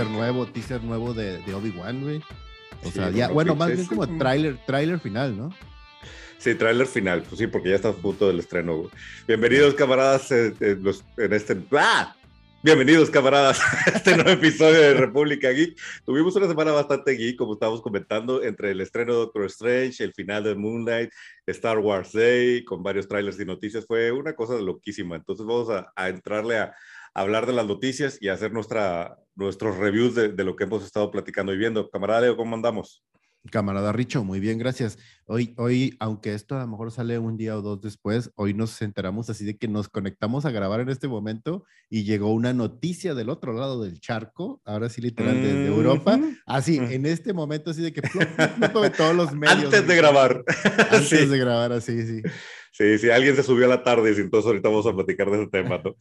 teaser nuevo, teaser nuevo de, de Obi-Wan, güey. O sea, ya, bueno, más bien como tráiler, tráiler final, ¿no? Sí, tráiler final, pues sí, porque ya está a punto del estreno. Güey. Bienvenidos, camaradas, en, en este... ¡Ah! Bienvenidos, camaradas, a este nuevo episodio de República Geek. Tuvimos una semana bastante geek, como estábamos comentando, entre el estreno de Doctor Strange, el final de Moonlight, Star Wars Day, con varios trailers y noticias. Fue una cosa loquísima. Entonces vamos a, a entrarle a, hablar de las noticias y hacer nuestra, nuestros reviews de, de, lo que hemos estado platicando y viendo. Camarada Leo, ¿cómo andamos? Camarada Richo, muy bien, gracias. Hoy, hoy, aunque esto a lo mejor sale un día o dos después, hoy nos enteramos así de que nos conectamos a grabar en este momento y llegó una noticia del otro lado del charco, ahora sí literal desde mm -hmm. Europa, así, mm. en este momento así de que plop, plop, plop, todos los medios. Antes de grabar. Antes sí. de grabar, así, sí. Sí, sí, alguien se subió a la tarde y entonces ahorita vamos a platicar de ese tema, ¿no?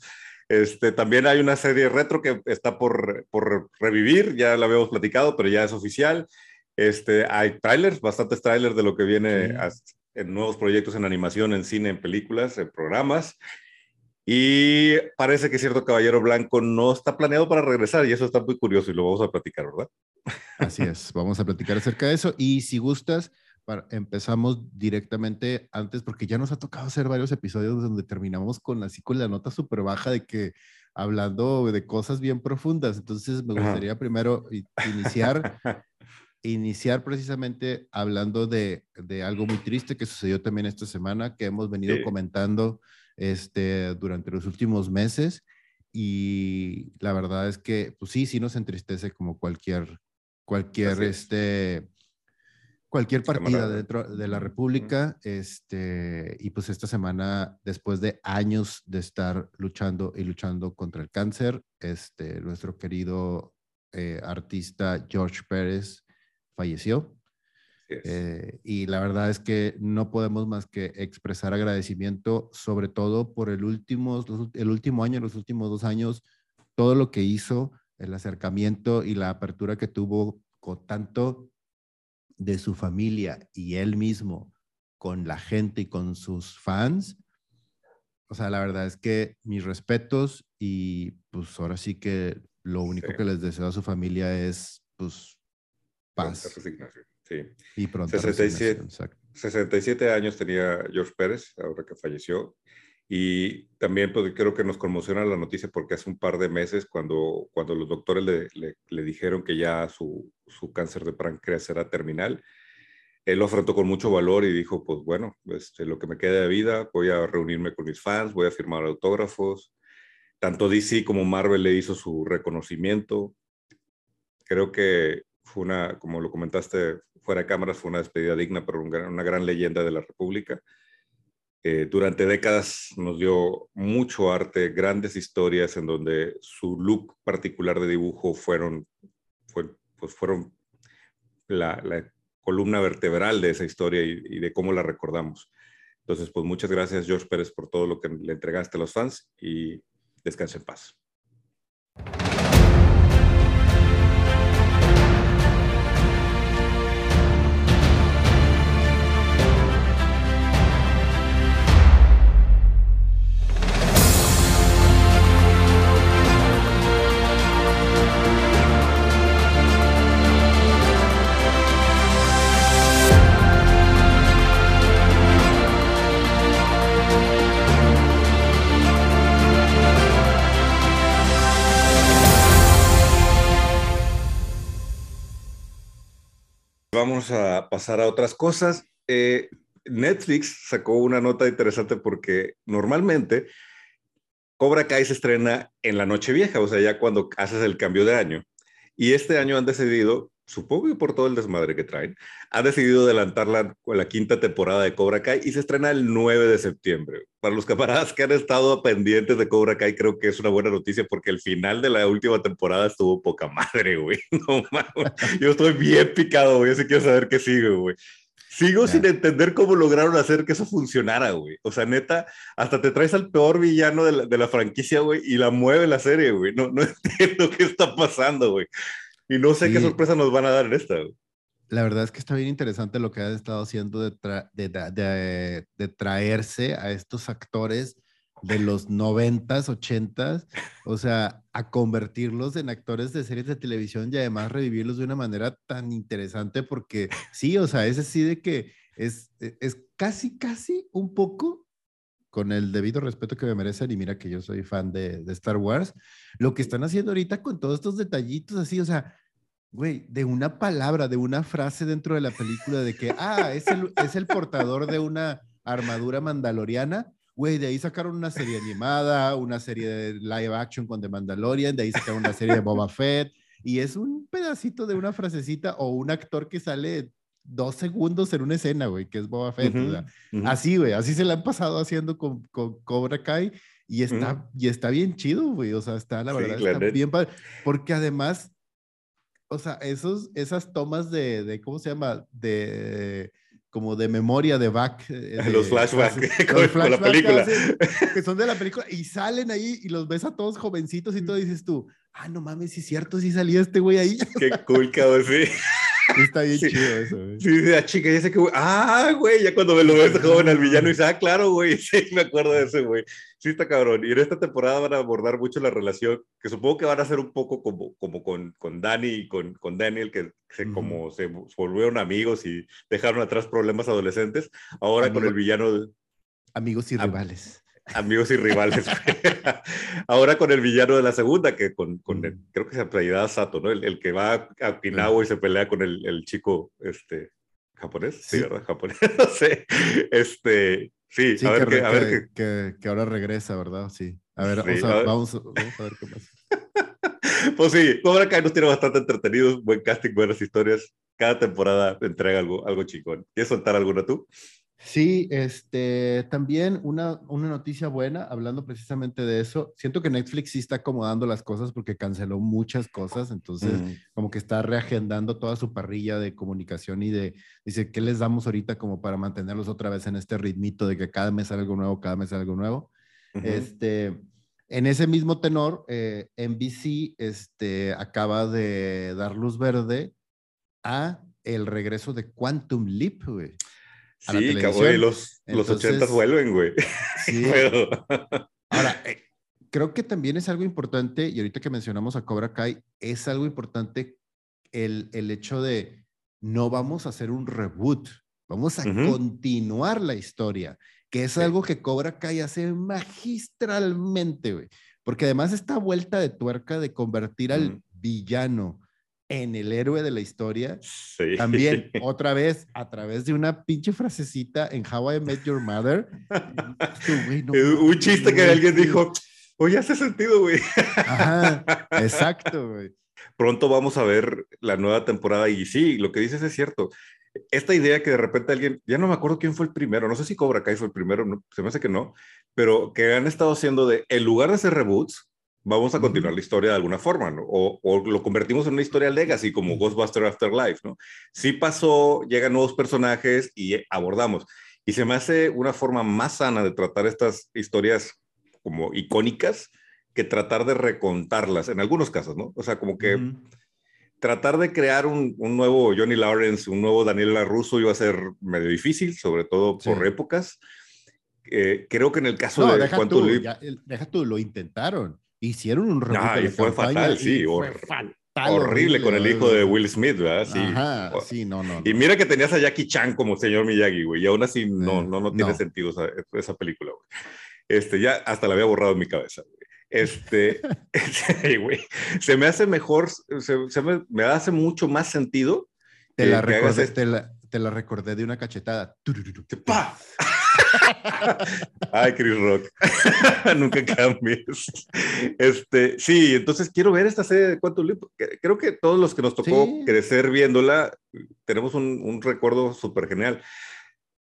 Este, también hay una serie retro que está por, por revivir, ya la habíamos platicado, pero ya es oficial. Este, hay trailers, bastantes trailers de lo que viene sí. en nuevos proyectos en animación, en cine, en películas, en programas. Y parece que cierto Caballero Blanco no está planeado para regresar y eso está muy curioso y lo vamos a platicar, ¿verdad? Así es, vamos a platicar acerca de eso. Y si gustas, para, empezamos directamente antes, porque ya nos ha tocado hacer varios episodios donde terminamos con así con la nota súper baja de que hablando de cosas bien profundas. Entonces me gustaría Ajá. primero iniciar iniciar precisamente hablando de, de, algo muy triste que sucedió también esta semana, que hemos venido sí. comentando este, durante los últimos meses. Y la verdad es que, pues sí, sí nos entristece como cualquier, cualquier, este, cualquier partida dentro de la República. Este, y pues esta semana, después de años de estar luchando y luchando contra el cáncer, este, nuestro querido eh, artista George Pérez falleció. Eh, y la verdad es que no podemos más que expresar agradecimiento, sobre todo por el último, el último año, los últimos dos años, todo lo que hizo, el acercamiento y la apertura que tuvo con tanto de su familia y él mismo con la gente y con sus fans. O sea, la verdad es que mis respetos y pues ahora sí que lo único sí. que les deseo a su familia es pues paz. Resignación. Sí. Y pronto. 67, 67 años tenía George Pérez, ahora que falleció. Y también pues, creo que nos conmociona la noticia porque hace un par de meses, cuando, cuando los doctores le, le, le dijeron que ya su, su, cáncer de páncreas era terminal, él lo afrontó con mucho valor y dijo, pues bueno, este, lo que me queda de vida, voy a reunirme con mis fans, voy a firmar autógrafos. Tanto DC como Marvel le hizo su reconocimiento. Creo que fue una, como lo comentaste fuera de cámaras, fue una despedida digna un, una gran leyenda de la República. Eh, durante décadas nos dio mucho arte, grandes historias en donde su look particular de dibujo fueron, fue, pues fueron la, la, columna vertebral de esa historia y, y, de cómo la recordamos. Entonces, pues muchas gracias George Pérez por todo lo que le entregaste a los fans y descanse en paz. A pasar a otras cosas. Eh, Netflix sacó una nota interesante porque normalmente Cobra Kai se estrena en la noche vieja, o sea, ya cuando haces el cambio de año. Y este año han decidido, supongo que por todo el desmadre que traen, han decidido adelantar la, la quinta temporada de Cobra Kai y se estrena el 9 de septiembre. Para los camaradas que han estado pendientes de Cobra Kai, creo que es una buena noticia porque el final de la última temporada estuvo poca madre, güey. No, Yo estoy bien picado, güey. Así quiero saber qué sigue, güey. Sigo yeah. sin entender cómo lograron hacer que eso funcionara, güey. O sea, neta, hasta te traes al peor villano de la, de la franquicia, güey, y la mueve la serie, güey. No, no entiendo qué está pasando, güey. Y no sé sí. qué sorpresa nos van a dar en esta. La verdad es que está bien interesante lo que han estado haciendo de, tra de, de, de traerse a estos actores de los noventas, ochentas, o sea, a convertirlos en actores de series de televisión y además revivirlos de una manera tan interesante porque sí, o sea, es así de que es, e, es casi, casi un poco con el debido respeto que me merecen, y mira que yo soy fan de, de, Star Wars, lo que están haciendo ahorita con todos estos detallitos así, o sea, güey, de una palabra, de una frase dentro de la película de que, ah, es el, es el portador de una armadura mandaloriana, güey, de ahí sacaron una serie animada, una serie de live action con The Mandalorian, de ahí sacaron una serie de Boba Fett, y es un pedacito de una frasecita o un actor que sale dos segundos en una escena, güey, que es Boba Fett. Así, güey, así se la han pasado haciendo con, con Cobra Kai y está, y está bien chido, güey. O sea, está, la verdad, está bien padre. Porque además, o sea, esos, esas tomas de, de ¿cómo se llama? De como de memoria de back. Eh, los flashbacks con, la película. Que, son de la película y salen ahí y los ves a todos jovencitos y todo dices tú, ah, no mames, sí es cierto, sí salía este güey ahí. Qué cool, cabrón, sí. Está bien chido eso, güey. Sí, la chica, ya sé que, ah, güey, ya cuando me lo ves joven al villano, y dice, ah, claro, güey, sí, me acuerdo de ese, güey. Sí, está cabrón. Y en esta temporada van a abordar mucho la relación, que supongo que van a ser un poco como, como con, con Dani y con, con Daniel, que se, como se volvieron amigos y dejaron atrás problemas adolescentes. Ahora con el villano. Amigos y rivales amigos y rivales. Ahora con el villano de la segunda, que con, con el, creo que se apellida Sato, ¿no? El, el, que va a Okinawa y se pelea con el, el chico este, japonés. Sí, ¿verdad? Japonés, no sé. Este, sí, a ver, que, a ver que, que, ahora regresa, ¿verdad? Sí. A ver, vamos, a, vamos, vamos, a ver qué pasa. pues sí, Cobra Kai nos tiene bastante entretenidos, buen casting, buenas historias. Cada temporada entrega algo, algo chingón. ¿Quieres soltar alguna tú? Sí, este, también una, una noticia buena, hablando precisamente de eso. Siento que Netflix sí está acomodando las cosas porque canceló muchas cosas, entonces mm. como que está reagendando toda su parrilla de comunicación y de, dice, ¿qué les damos ahorita como para mantenerlos otra vez en este ritmito de que cada mes algo nuevo, cada mes algo nuevo? Este, en ese mismo tenor, eh, NBC este, acaba de dar luz verde a el regreso de Quantum Leap, güey. Sí, cabrón, los, los 80 vuelven, güey. Sí. Ahora, eh, creo que también es algo importante, y ahorita que mencionamos a Cobra Kai, es algo importante el, el hecho de no vamos a hacer un reboot, vamos a continuar la historia, que es algo que Cobra Kai hace magistralmente, güey. Porque además esta vuelta de tuerca de convertir al villano en el héroe de la historia. También, otra vez, a través de una pinche frasecita en How I Met Your Mother. un chiste que alguien dijo, oye, hace sentido, güey. Ajá, exacto, güey. Pronto vamos a ver la nueva temporada y sí, lo que dices es cierto. Esta idea que de repente alguien, ya no me acuerdo quién fue el primero, no sé si Cobra Kai fue el primero, se me hace que no, pero que han estado haciendo de, en lugar de hacer reboots, vamos a continuar la historia de alguna forma, ¿no? O, o, lo convertimos en una historia legacy como Ghostbuster Afterlife, ¿no? Sí pasó, llegan nuevos personajes y abordamos. Y se me hace una forma más sana de tratar estas historias como icónicas que tratar de recontarlas, en algunos casos, ¿no? O sea, como que tratar de crear un, un, nuevo Johnny Lawrence, un nuevo Daniel LaRusso iba a ser medio difícil, sobre todo por épocas. Eh, creo que en el caso de deja tú, deja tú, lo intentaron hicieron un reboot. y fue fatal, sí. Fue fatal, horrible, con el hijo de Will Smith, ¿verdad? Sí. Ajá, sí, no, no, Y mira que tenías a Jackie Chan como señor Miyagi, güey, y aún así no, eh, no, no tiene sentido esa, esa película, güey. Este, ya hasta la había borrado en mi cabeza, güey. Este, güey, se me hace mejor, se, se me, me, hace mucho más sentido. Te la, recordé, te, la, te la recordé de una cachetada. ¡Pah! Ay, Chris Rock. Nunca cambies. Este, sí, entonces quiero ver esta serie de Quantum Leap. Creo que todos los que nos tocó crecer viéndola, tenemos un, un recuerdo súper genial.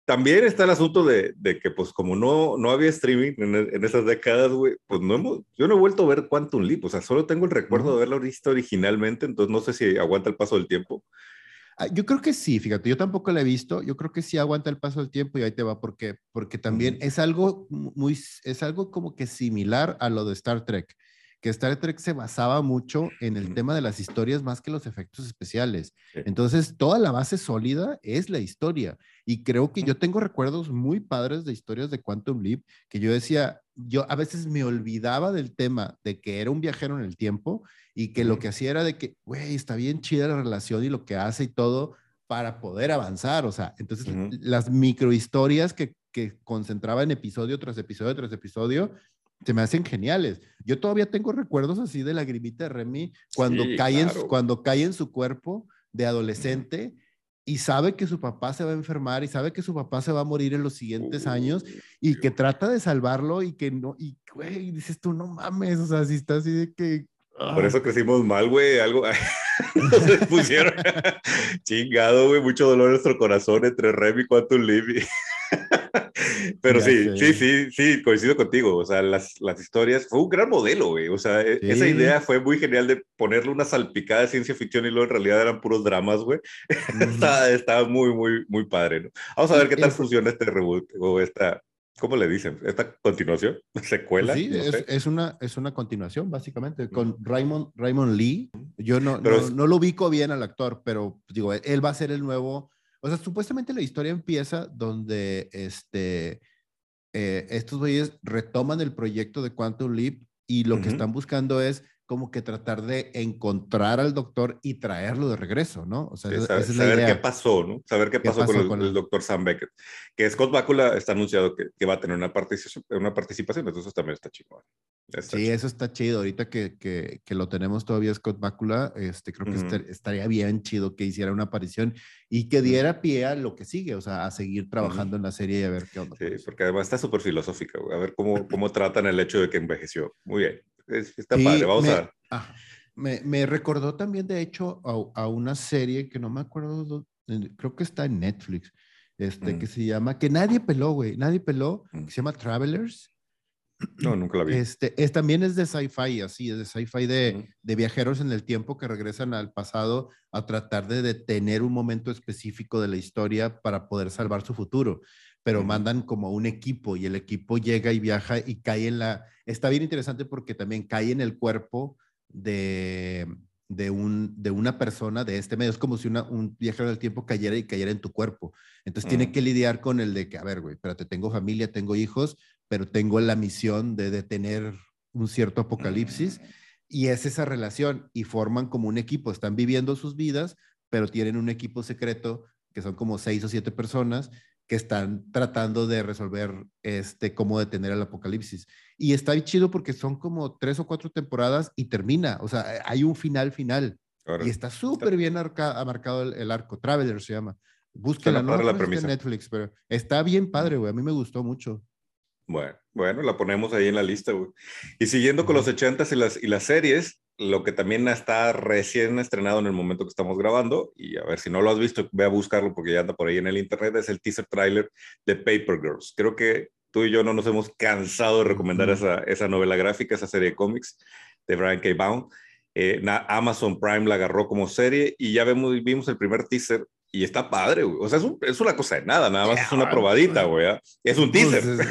También está el asunto de, de, que, pues, como no, no había streaming en, en esas décadas, güey, pues no hemos, yo no he vuelto a ver Quantum Leap, o sea, solo tengo el recuerdo de haberla visto originalmente, entonces no sé si aguanta el paso del tiempo. Ah, yo creo que sí, fíjate, yo tampoco la he visto, yo creo que sí aguanta el paso del tiempo y ahí te va, ¿por qué? Porque también es algo muy, es algo como que similar a lo de Star Trek, que Star Trek se basaba mucho en el tema de las historias más que los efectos especiales. Entonces, toda la base sólida es la historia Y creo que yo tengo recuerdos muy padres de historias de Quantum Leap, que yo decía, yo a veces me olvidaba del tema de que era un viajero en el tiempo y que lo que hacía era de que, güey, está bien chida la relación y lo que hace y todo para poder avanzar. O sea, entonces las microhistorias que, que concentraba en episodio tras episodio tras episodio, se me hacen geniales. Yo todavía tengo recuerdos así de la grimita de Remy cuando, cae, en, cuando cae en su cuerpo de adolescente y sabe que su papá se va a enfermar y sabe que su papá se va a morir en los siguientes años y que trata de salvarlo y que no, y güey, dices tú, no mames, o sea, si está así de que... Por eso crecimos mal, güey, algo... Nos pusieron chingado, güey, mucho dolor en nuestro corazón entre Remy y Quantum Leap. Pero sí, sí, sí, sí, coincido contigo. O sea, las, las historias, fue un gran modelo, güey. O sea, e, esa idea fue muy genial de ponerle una salpicada de ciencia ficción y luego en realidad eran puros dramas, güey. estaba, muy, muy, muy padre, ¿no? Vamos a ver qué tal funciona este reboot o esta, ¿cómo le dicen? ¿Esta continuación? ¿Secuela? sí, es, una, es una continuación, básicamente, con Raymond, Raymond Lee. Yo no, no, no, lo ubico bien al actor, pero digo, él va a ser el nuevo o sea, supuestamente la historia empieza donde este, eh, estos güeyes retoman el proyecto de Quantum Leap y lo que están buscando es como que tratar de encontrar al doctor y traerlo de regreso, ¿no? O sea, saber, qué pasó, ¿no? Saber qué, pasó, con, el, doctor Sam Beckett. Que Scott Bakula está anunciado que, que, va a tener una participación, una participación, entonces también está chingón. sí, eso está chido. Ahorita que, que, que, lo tenemos todavía Scott Bakula, este, creo que estaría bien chido que hiciera una aparición y que diera pie a lo que sigue, o sea, a seguir trabajando en la serie y a ver qué onda. Sí, porque además está súper filosófica, a ver cómo, cómo tratan el hecho de que envejeció. Muy bien está padre, vamos me, a ah, me, me, recordó también, de hecho, a, a, una serie que no me acuerdo, creo que está en Netflix, este, mm. que se llama, que nadie peló, güey, nadie peló, mm. que se llama Travelers. No, nunca la vi. Este, es, también es de sci-fi, así, es de sci-fi de, mm. de, viajeros en el tiempo que regresan al pasado a tratar de detener un momento específico de la historia para poder salvar su futuro pero mandan como un equipo y el equipo llega y viaja y cae en la... Está bien interesante porque también cae en el cuerpo de, de, un, de una persona de este medio. Es como si una, un viajero del tiempo cayera y cayera en tu cuerpo. Entonces tiene mm. que lidiar con el de que, a ver, güey, espérate, tengo familia, tengo hijos, pero tengo la misión de detener un cierto apocalipsis. Mm. Y es esa relación y forman como un equipo. Están viviendo sus vidas, pero tienen un equipo secreto que son como seis o siete personas que están tratando de resolver este, cómo detener el apocalipsis. Y está chido porque son como tres o cuatro temporadas y termina, o sea, hay un final final. y está súper bien marcado el, arco. Traveler se llama. Búsquela, no la en Netflix, pero está bien padre, güey. A mí me gustó mucho. Bueno, bueno, la ponemos ahí en la lista, güey. Y siguiendo con los ochentas y las, y las series, lo que también está recién estrenado en el momento que estamos grabando, y a ver si no lo has visto, ve a buscarlo porque ya anda por ahí en el internet, es el teaser trailer de Paper Girls. Creo que tú y yo no nos hemos cansado de recomendar esa, esa, novela gráfica, esa serie de cómics de Brian K. Vaughan. Eh, Amazon Prime la agarró como serie y ya vemos, vimos el primer teaser y está padre, güey. O sea, es, es, una cosa de nada, nada más es una probadita, güey. ¿ah? Es un pues, teaser.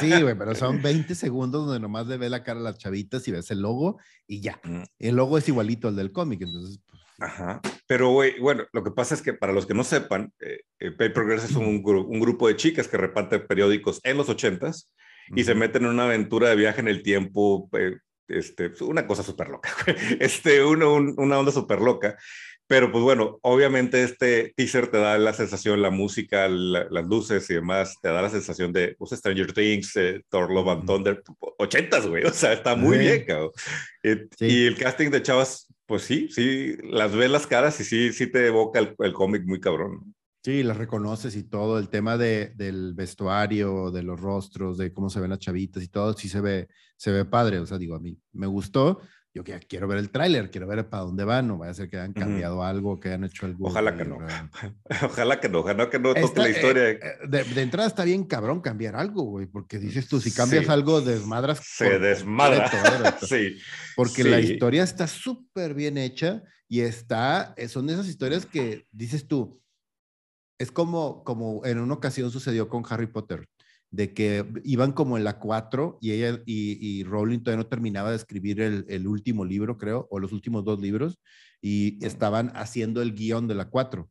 sí, güey, pero son 20 segundos donde nomás le ve la cara a las chavitas y ves el logo y ya. Mm. El logo es igualito al del cómic, entonces. Pues, Ajá. Pero, güey, bueno, lo que pasa es que para los que no sepan, eh, eh Paper Girls es un, un, grupo de chicas que reparten periódicos en los ochentas y se meten en una aventura de viaje en el tiempo, eh, este, una cosa súper loca, este, uno, una onda súper loca. Pero pues bueno, obviamente este teaser te da la sensación, la música, las luces y demás, te da la sensación de pues, Stranger Things, eh, Thor Love and Thunder, ochentas, güey, o sea, está muy bien, cabrón. Y el casting de chavas, pues sí, sí, las ves las caras y sí, sí te evoca el, el cómic muy cabrón. Sí, las reconoces y todo, el tema de, del vestuario, de los rostros, de cómo se ven las chavitas y todo, sí se ve, se ve padre, o sea, digo, a mí me gustó, yo quiero ver el tráiler, quiero ver para dónde van, no vaya a ser que hayan cambiado algo, que hayan hecho algo. Ojalá que no. ojalá que no, ojalá que no toque la historia. Eh, eh, de, entrada está bien cabrón cambiar algo, güey, porque dices tú, si cambias algo, desmadras. Se desmadra. sí. Porque la historia está súper bien hecha y está, eh, son esas historias que dices tú, es como, como en una ocasión sucedió con Harry Potter de que iban como en la 4 y ella y, Rowling todavía no terminaba de escribir el, último libro, creo, o los últimos dos libros, y estaban haciendo el guion de la 4.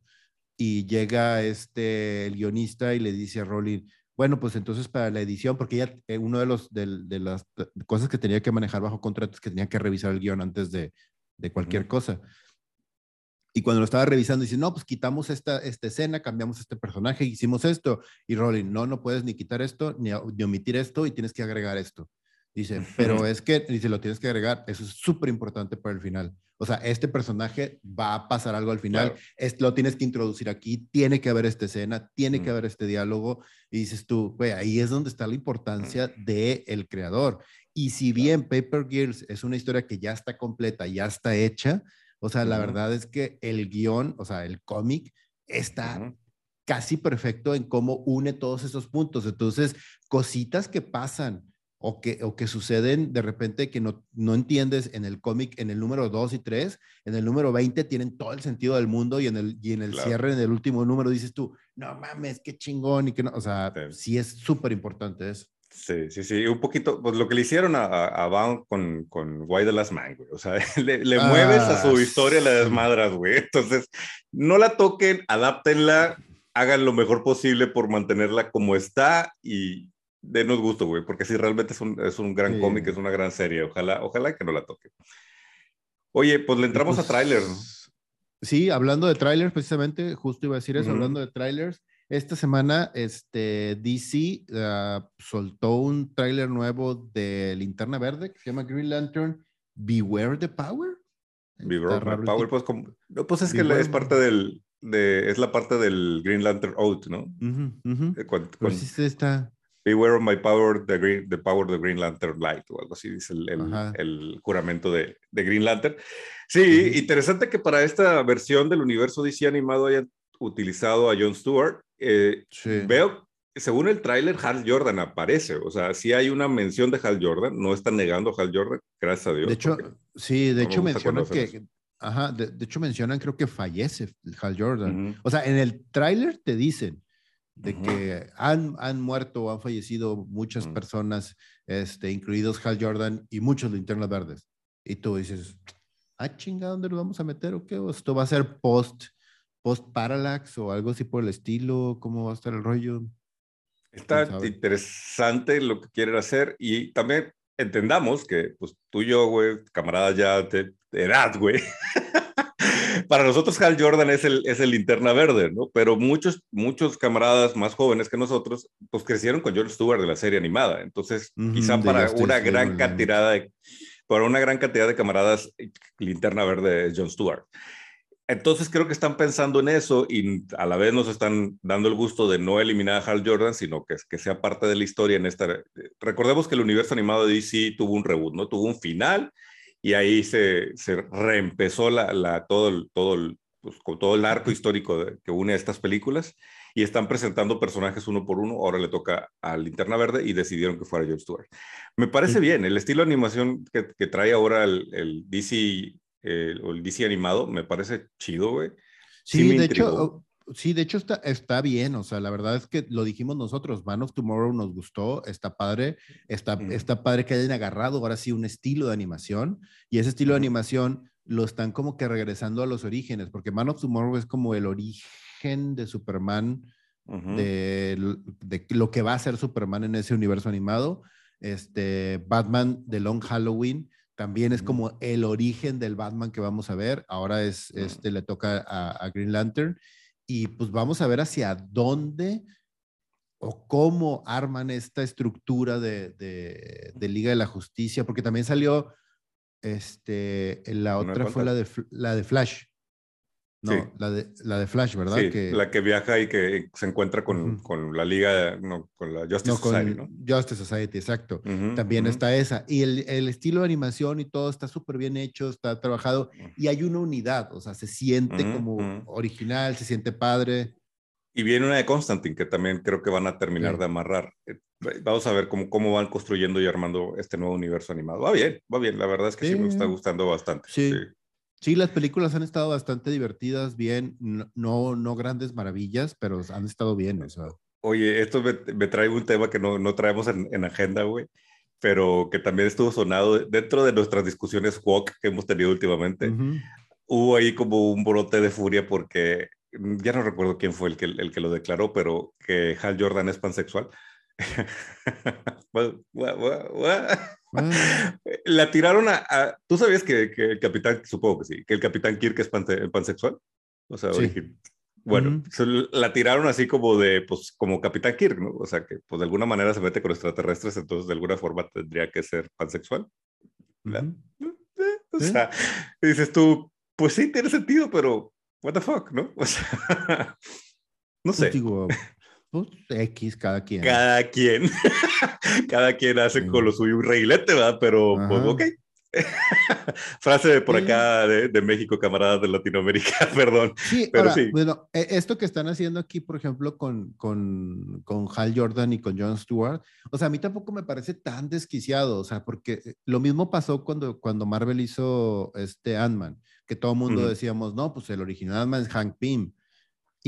y llega este, el guionista y le dice a Rowling, bueno, pues entonces para la edición, porque ella, eh, uno de, los, de, de, las cosas que tenía que manejar bajo contrato es que tenía que revisar el guion antes de, de cualquier cosa. Y cuando lo estaba revisando, dice, no, pues quitamos esta, esta escena, cambiamos este personaje, hicimos esto. Y Rowling, no, no puedes ni quitar esto, ni, ni omitir esto, y tienes que agregar esto. Dice, pero es que, dice, lo tienes que agregar, eso es súper importante para el final. O sea, este personaje va a pasar algo al final, es, lo tienes que introducir aquí, tiene que haber esta escena, tiene que haber este diálogo, y dices tú, güey, ahí es donde está la importancia del el creador. Y si bien Paper Girls es una historia que ya está completa, ya está hecha, o sea, la verdad es que el guion, o sea, el cómic está casi perfecto en cómo une todos esos puntos. Entonces, cositas que pasan o que, o que suceden de repente que no, no entiendes en el cómic, en el número 2 y 3, en el número 20 tienen todo el sentido del mundo y en el, y en el cierre, en el último número, dices tú, no mames, qué chingón y que no, o sea, sí, es súper importante eso. Sí, sí, sí, un poquito, pues lo que le hicieron a, a, Bound con, con Why the Last Man, güey, o sea, le, le mueves a su ah, historia, la desmadras, güey, entonces, no la toquen, adáptenla, hagan lo mejor posible por mantenerla como está y, denos gusto, güey, porque sí, realmente es un, es un gran cómic, es una gran serie. Ojalá, ojalá que no la toque. Oye, pues le entramos a pues, trailers. Sí, hablando de trailers, precisamente, justo iba a decir eso, hablando de trailers. Esta semana, este, DC ah, soltó un trailer nuevo de Linterna Verde que se llama Green Lantern Beware the Power. Beware the Power, pues, como, pues es que es parte del, de, es la parte del Green Lantern Out, ¿no? Uh Pues sí está, Beware of my power, the, green, the power of the Green Lantern Light, o algo así dice el, el, juramento de, de, Green Lantern. Sí, interesante que para esta versión del universo DC animado hayan utilizado a Jon Stewart. Eh, veo, según el tráiler, Hal Jordan aparece, o sea, sí hay una mención de Hal Jordan, no están negando a Hal Jordan, gracias a Dios. De hecho, sí, de hecho mencionan que, ajá, de, hecho mencionan creo que fallece Hal Jordan. O sea, en el tráiler te dicen, de que han, han muerto o han fallecido muchas personas, este, incluidos Hal Jordan y muchos linternas verdes. Y tú dices, ah, chinga, ¿dónde lo vamos a meter o qué? esto va a ser post, post parallax o algo así por el estilo? ¿Cómo va a estar el rollo? Está interesante lo que quieren hacer y también entendamos que, pues tú y yo, güey, camaradas ya de edad, güey. para nosotros Hal Jordan es el, es el linterna verde, ¿no? Pero muchos, muchos camaradas más jóvenes que nosotros, pues crecieron con George Stewart de la serie animada. Entonces, quizá para una gran cantidad de, para una gran cantidad de camaradas, linterna verde es John Stewart. Entonces creo que están pensando en eso y a la vez nos están dando el gusto de no eliminar a Hal Jordan, sino que, que sea parte de la historia en esta... Recordemos que el universo animado de DC tuvo un reboot, ¿no? Tuvo un final y ahí se, se reempezó la, la, todo, el, todo, el, pues, todo el arco histórico que une a estas películas y están presentando personajes uno por uno. Ahora le toca a Linterna Verde y decidieron que fuera Joe Stewart. Me parece bien, el estilo de animación que, que trae ahora el, el DC el, el DC animado me parece chido, güey. Sí, sí de hecho, Sí, de hecho está, está bien, o sea, la verdad es que lo dijimos nosotros, Man of Tomorrow nos gustó, está padre, está, está padre que hayan agarrado ahora sí un estilo de animación y ese estilo de animación lo están como que regresando a los orígenes, porque Man of Tomorrow es como el origen de Superman, de, de, lo que va a ser Superman en ese universo animado. Este, Batman de Long Halloween también es como el origen del Batman que vamos a ver, ahora es, este, le toca a, a Green Lantern y pues vamos a ver hacia dónde o cómo arman esta estructura de, de, Liga de la Justicia, porque también salió, este, la otra fue la de, la de Flash. No, la, de, la de Flash, ¿verdad? Sí, que, la que viaja y que se encuentra con, con la Liga, no, con la Justice Society, ¿no? Justice Society, exacto. También está esa. Y el, el, estilo de animación y todo está súper bien hecho, está trabajado y hay una unidad, o sea, se siente como original, se siente padre. Y viene una de Constantine, que también creo que van a terminar de amarrar. Eh, vamos a ver cómo, cómo van construyendo y armando este nuevo universo animado. Va bien, va bien. La verdad es que sí, me está gustando bastante. sí. Sí, las películas han estado bastante divertidas, bien, no, no grandes maravillas, pero han estado bien, o sea. Oye, esto me, me trae un tema que no, no traemos en, en agenda, güey, pero que también estuvo sonado dentro de nuestras discusiones walk que hemos tenido últimamente. Hubo ahí como un brote de furia porque ya no recuerdo quién fue el que, el que lo declaró, pero que Hal Jordan es pansexual. La tiraron a, ¿Tú sabías que, que, el capitán, supongo que sí, que el capitán Kirk es pansexual? O sea, bueno, la tiraron así como de, pues, como Capitán Kirk, ¿no? O sea, que pues de alguna manera se mete con extraterrestres, entonces de alguna forma tendría que ser pansexual. O sea, dices tú, pues sí, tiene sentido, pero what the fuck, ¿no? O sea, no sé. Pues, X, cada quien. Cada quien. cada quien hace con lo suyo un reguilete, ¿verdad? Pero, pues, ok. Frase por acá de, México, camaradas de Latinoamérica, perdón. Sí, pero sí. Bueno, e, esto que están haciendo aquí, por ejemplo, con, con, con, Hal Jordan y con Jon Stewart, o sea, a mí tampoco me parece tan desquiciado, o sea, porque eh, lo mismo pasó cuando, cuando Marvel hizo este Ant-Man, que todo el mundo decíamos, no, pues el original Ant-Man es Hank Pym.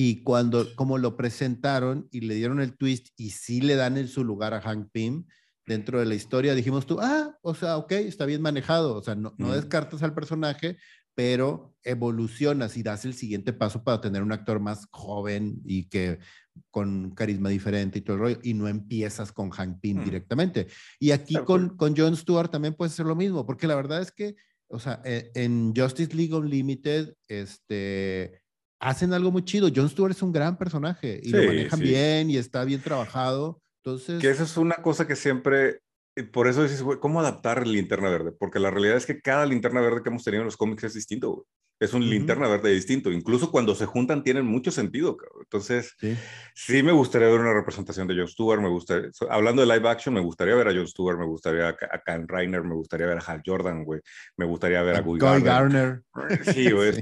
Y cuando, como lo presentaron y le dieron el twist y sí le dan en su lugar a Hank Pym, dentro de la historia dijimos tú, ah, o sea, ok, está bien manejado, o sea, no, no descartas al personaje, pero evolucionas y das el siguiente paso para tener un actor más joven y que con carisma diferente y todo el rollo, y no empiezas con Hank Pym directamente. Y aquí con, con Jon Stewart también puede ser lo mismo, porque la verdad es que, o sea, e, en Justice League Unlimited, este, hacen algo muy chido. Jon Stewart es un gran personaje y lo manejan bien y está bien trabajado. Entonces... Que eso es una cosa que siempre, por eso dices, ¿cómo adaptar linterna verde? Porque la realidad es que cada linterna verde que hemos tenido en los cómics es distinto, Es un linterna verde distinto. Incluso cuando se juntan tienen mucho sentido. Entonces, sí. me gustaría ver una representación de Jon Stewart. Me gustaría, hablando de live action, me gustaría ver a Jon Stewart, me gustaría a, a Reiner, me gustaría ver a Hal Jordan, güey. Me gustaría ver a, Guy Garner. Sí, güey. sí.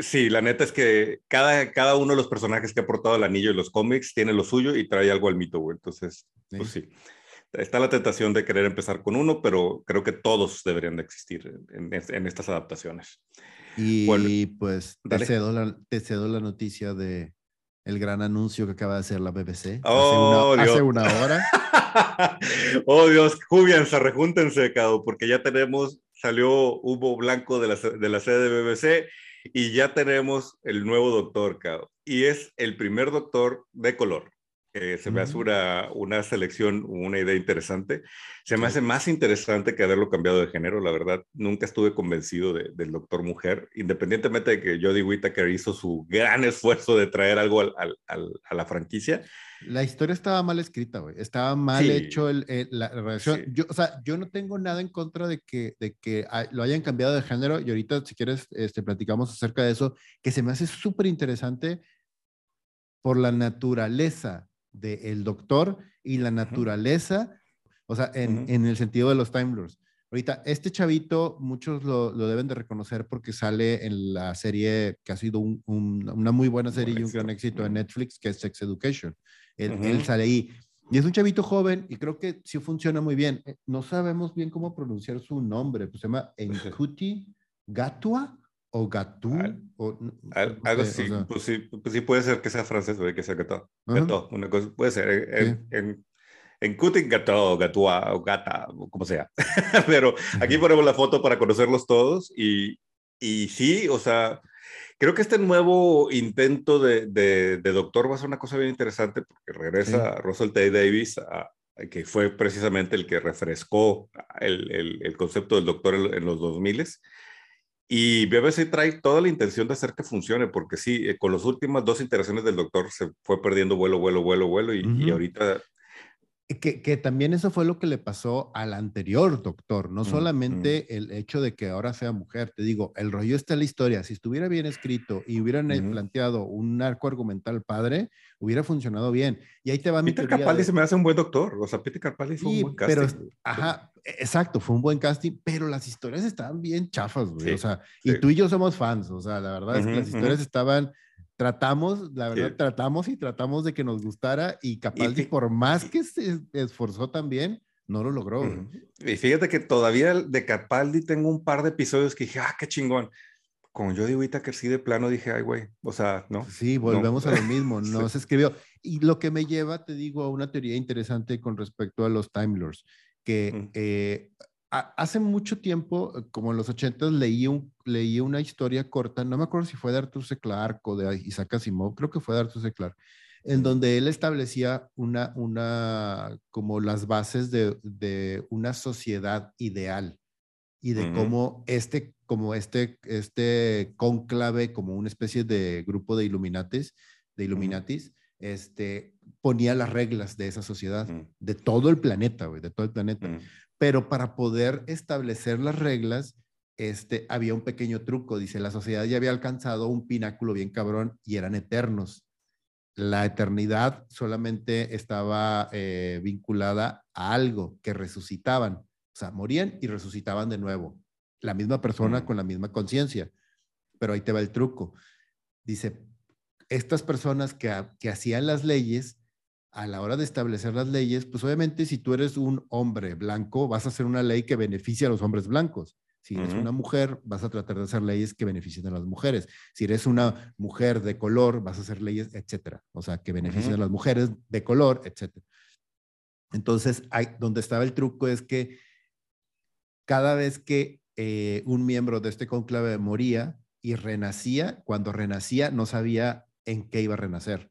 Sí, la neta es que cada, cada uno de los personajes que ha aportado el anillo en los cómics tiene lo suyo y trae algo al mito, güey. Entonces, pues sí. Está la tentación de querer empezar con uno, pero creo que todos deberían de existir en, estas adaptaciones. Y pues te cedo, la, te cedo, la, noticia de el gran anuncio que acaba de hacer la BBC oh, hace, una, hora. oh Dios, júbiense, rejúntense, Cado, porque ya tenemos, salió humo blanco de la, de la sede de BBC y ya tenemos el nuevo doctor, Cao. Y es el primer doctor de color. Se me hace una, una, selección, una idea interesante. Se me hace más interesante que haberlo cambiado de género, la verdad. Nunca estuve convencido del doctor mujer, independientemente de que Jodie Whittaker hizo su gran esfuerzo de traer algo al, al, a la franquicia. La historia estaba mal escrita, güey. Estaba mal hecho el, la relación. Yo, o sea, yo no tengo nada en contra de que, de que lo hayan cambiado de género y ahorita, si quieres, este, platicamos acerca de eso, que se me hace súper interesante por la naturaleza del doctor y la naturaleza, o sea, en, en, el sentido de los Time Lords. Ahorita, este chavito, muchos lo, lo, deben de reconocer porque sale en la serie que ha sido un, una muy buena serie y un gran éxito en Netflix, que es Sex Education. Él, sale ahí. Y es un chavito joven y creo que sí funciona muy bien. Eh, no sabemos bien cómo pronunciar su nombre, pues se llama Enkuti Gatua o Gatu. O, algo así, pues, sí, pues, sí, puede ser que sea francés o que sea Gato. Gato, una cosa, puede ser. En, en, en Kutin Gato, Gatua o Gata, o como sea. Pero aquí ponemos la foto para conocerlos todos y, y sí, o sea, Creo que este nuevo intento de, de, Doctor va a ser una cosa bien interesante porque regresa Russell T. Davis, que fue precisamente el que refrescó el, el, concepto del Doctor en, los 2000 y BBC trae toda la intención de hacer que funcione, porque sí, eh, con las últimas dos iteraciones del Doctor se fue perdiendo vuelo, vuelo, vuelo, vuelo, y, y ahorita que, que, también eso fue lo que le pasó al anterior doctor, no solamente el hecho de que ahora sea mujer, te digo, el rollo está en la historia, si estuviera bien escrito y hubieran eh, planteado un arco argumental padre, hubiera funcionado bien. Y ahí te va Peter mi Peter Capaldi se me hace un buen doctor, o sea, Peter Capaldi fue un buen casting. Pero, ajá, exacto, fue un buen casting, pero las historias estaban bien chafas, güey, o sea, y tú y yo somos fans, o sea, la verdad es que las historias estaban tratamos, la verdad, tratamos y tratamos de que nos gustara y Capaldi, por más que se esforzó también, no lo logró. Y fíjate que todavía de Capaldi tengo un par de episodios que dije, ah, qué chingón. Con Jodie Whittaker sí de plano dije, ay, güey, o sea, ¿no? Sí, volvemos a lo mismo, no se escribió. Y lo que me lleva, te digo, a una teoría interesante con respecto a los Time Lords, que hace mucho tiempo, como en los ochentas, leí, un, leí una historia corta, no me acuerdo si fue de Arthur C. Clarke o de Isaac Asimov, creo que fue de Arthur C. Clarke, en donde él establecía una, una, como las bases de, de una sociedad ideal y de cómo este, como este, este conclave, como una especie de grupo de Illuminatis, de Illuminatis, este, ponía las reglas de esa sociedad, de todo el planeta, de todo el planeta. Pero para poder establecer las reglas, este, había un pequeño truco. Dice, la sociedad ya había alcanzado un pináculo bien cabrón y eran eternos. La eternidad solamente estaba eh, vinculada a algo que resucitaban. O sea, morían y resucitaban de nuevo. La misma persona con la misma conciencia. Pero ahí te va el truco. Dice, estas personas que, que hacían las leyes, a la hora de establecer las leyes, pues obviamente si tú eres un hombre blanco, vas a hacer una ley que beneficie a los hombres blancos. Si eres una mujer, vas a tratar de hacer leyes que beneficien a las mujeres. Si eres una mujer de color, vas a hacer leyes, etcétera. O sea, que beneficien a las mujeres de color, etcétera. Entonces, hay, donde estaba el truco es que cada vez que eh, un miembro de este conclave moría y renacía, cuando renacía no sabía en qué iba a renacer,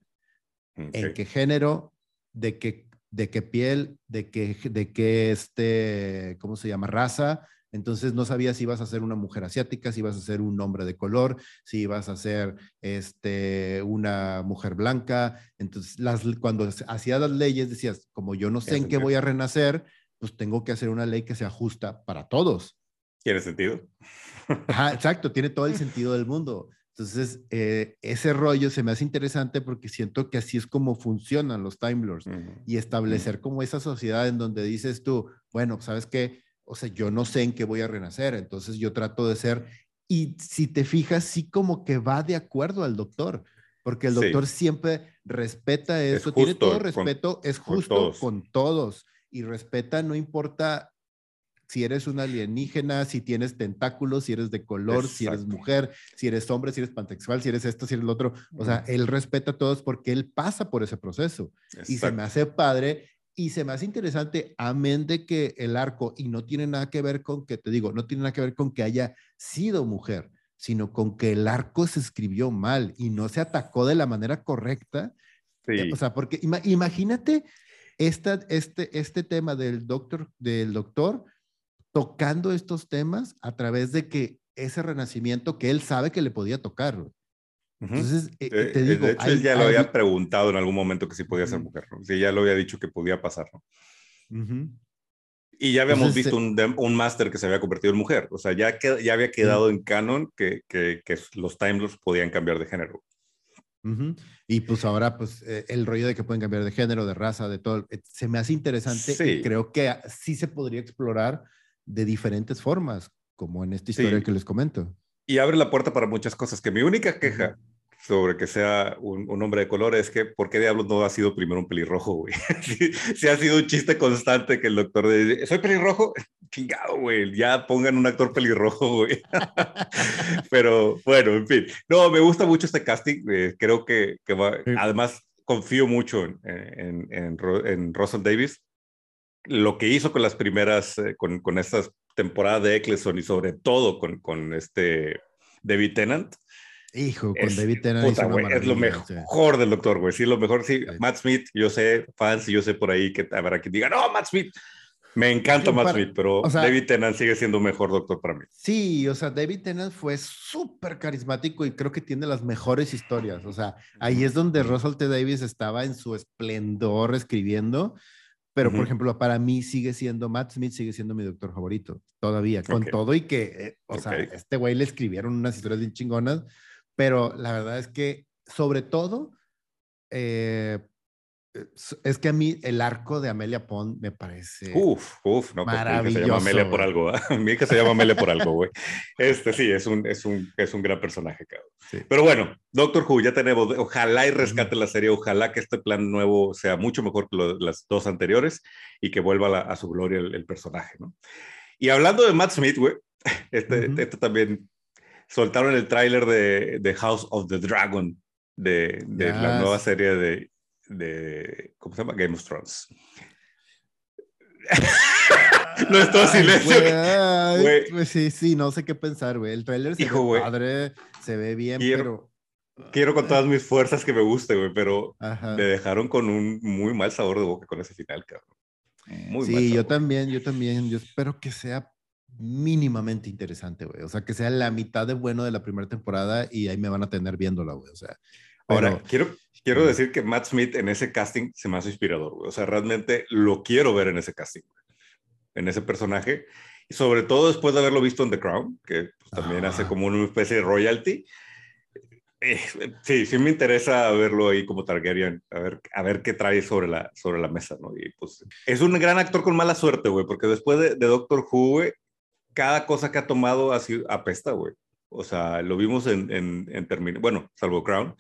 en qué género, de qué, de qué piel, de qué, de qué este, ¿cómo se llama? Raza. Entonces no sabía si ibas a ser una mujer asiática, si ibas a ser un hombre de color, si ibas a ser este, una mujer blanca. Entonces, las, cuando hacías las leyes decías, como yo no sé en qué voy a renacer, pues tengo que hacer una ley que sea justa para todos. ¿Tiene sentido? exacto, tiene todo el sentido del mundo. Entonces, eh, ese rollo se me hace interesante porque siento que así es como funcionan los Time Lords y establecer como esa sociedad en donde dices tú, bueno, ¿sabes qué? O sea, yo no sé en qué voy a renacer, entonces yo trato de ser, y si te fijas, sí como que va de acuerdo al doctor, porque el doctor siempre respeta eso, tiene todo respeto, es justo con todos y respeta, no importa si eres un alienígena, si tienes tentáculos, si eres de color, si eres mujer, si eres hombre, si eres pansexual, si eres esto, si eres lo otro. O sea, él respeta a todos porque él pasa por ese proceso. Y se me hace padre y se me hace interesante, amén de que el arco, y no tiene nada que ver con que, te digo, no tiene nada que ver con que haya sido mujer, sino con que el arco se escribió mal y no se atacó de la manera correcta. Eh, o sea, porque imagínate esta, este, este tema del doctor, del doctor tocando estos temas a través de que ese renacimiento que él sabe que le podía tocar. Entonces, eh, te eh, digo, de hecho, él ya lo había preguntado en algún momento que si podía ser mujer, ¿no? Sí, ya lo había dicho que podía pasar, ¿no? Y ya habíamos visto un, un máster que se había convertido en mujer, o sea, ya, que, ya había quedado en canon que, que, que los Timeless podían cambiar de género. Y pues ahora, pues eh, el rollo de que pueden cambiar de género, de raza, de todo, se me hace interesante sí. y creo que sí se podría explorar de diferentes formas, como en esta historia que les comento. Y abre la puerta para muchas cosas, que mi única queja sobre que sea un, hombre de color es que, ¿por qué diablos no ha sido primero un pelirrojo, güey? si, ha sido un chiste constante que el doctor dice, ¿soy pelirrojo? Chingado, güey, ya pongan un actor pelirrojo, güey. Pero bueno, en fin. No, me gusta mucho este casting, eh, creo que, que va, además confío mucho en, en, en, en Russell Davis lo que hizo con las primeras, eh, con, con estas temporadas de Eccleston y sobre todo con, con este David Tennant. Hijo, con David Tennant es lo mejor del doctor, güey. Sí, lo mejor, sí. Matt Smith, yo sé, fans, yo sé por ahí que habrá quien diga, no, Matt Smith. Me encanta Matt Smith, pero David Tennant sigue siendo mejor doctor para mí. Sí, o sea, David Tennant fue súper carismático y creo que tiene las mejores historias. O sea, ahí es donde Russell T. Davis estaba en su esplendor escribiendo pero, por ejemplo, para mí sigue siendo, Matt Smith sigue siendo mi doctor favorito, todavía, con todo y que, eh, o sea, este güey le escribieron unas historias bien chingonas, pero la verdad es que, sobre todo, eh, es que a mí el arco de Amelia Pond me parece. Uf, uf, no, maravilloso. se llama Amelia por algo. mi hija se llama Amelia por algo, güey. Este sí, es un, es un, es un gran personaje, cabrón. Pero bueno, Doctor Who, ya tenemos. Ojalá y rescate la serie. Ojalá que este plan nuevo sea mucho mejor que las dos anteriores y que vuelva a su gloria el, personaje, ¿no? Y hablando de Matt Smith, güey, este, este también soltaron el tráiler de, de, House of the Dragon, de, de la nueva serie de de, ¿cómo se llama? Game of Thrones. no es todo silencio. Pues sí, sí, no sé qué pensar, güey. El trailer se ve padre, se ve bien, pero... Quiero con todas mis fuerzas que me guste, güey, pero me dejaron con un muy mal sabor de boca con ese final, cabrón. Muy sí, yo también, yo también. Yo espero que sea mínimamente interesante, güey. O sea, que sea la mitad de bueno de la primera temporada y ahí me van a tener viéndola, güey. O sea, ahora quiero, quiero decir que Matt Smith en ese casting se me hace inspirador, güey. O sea, realmente lo quiero ver en ese casting, en ese personaje. Y sobre todo después de haberlo visto en The Crown, que pues, también hace como una especie de royalty. Eh, sí, sí me interesa verlo ahí como Targaryen, a ver, a ver qué trae sobre la, sobre la mesa, ¿no? Y pues es un gran actor con mala suerte, güey, porque después de, de Doctor Who, güey, cada cosa que ha tomado ha sido apesta, güey. O sea, lo vimos en, en, en Terminator, bueno, salvo Crown,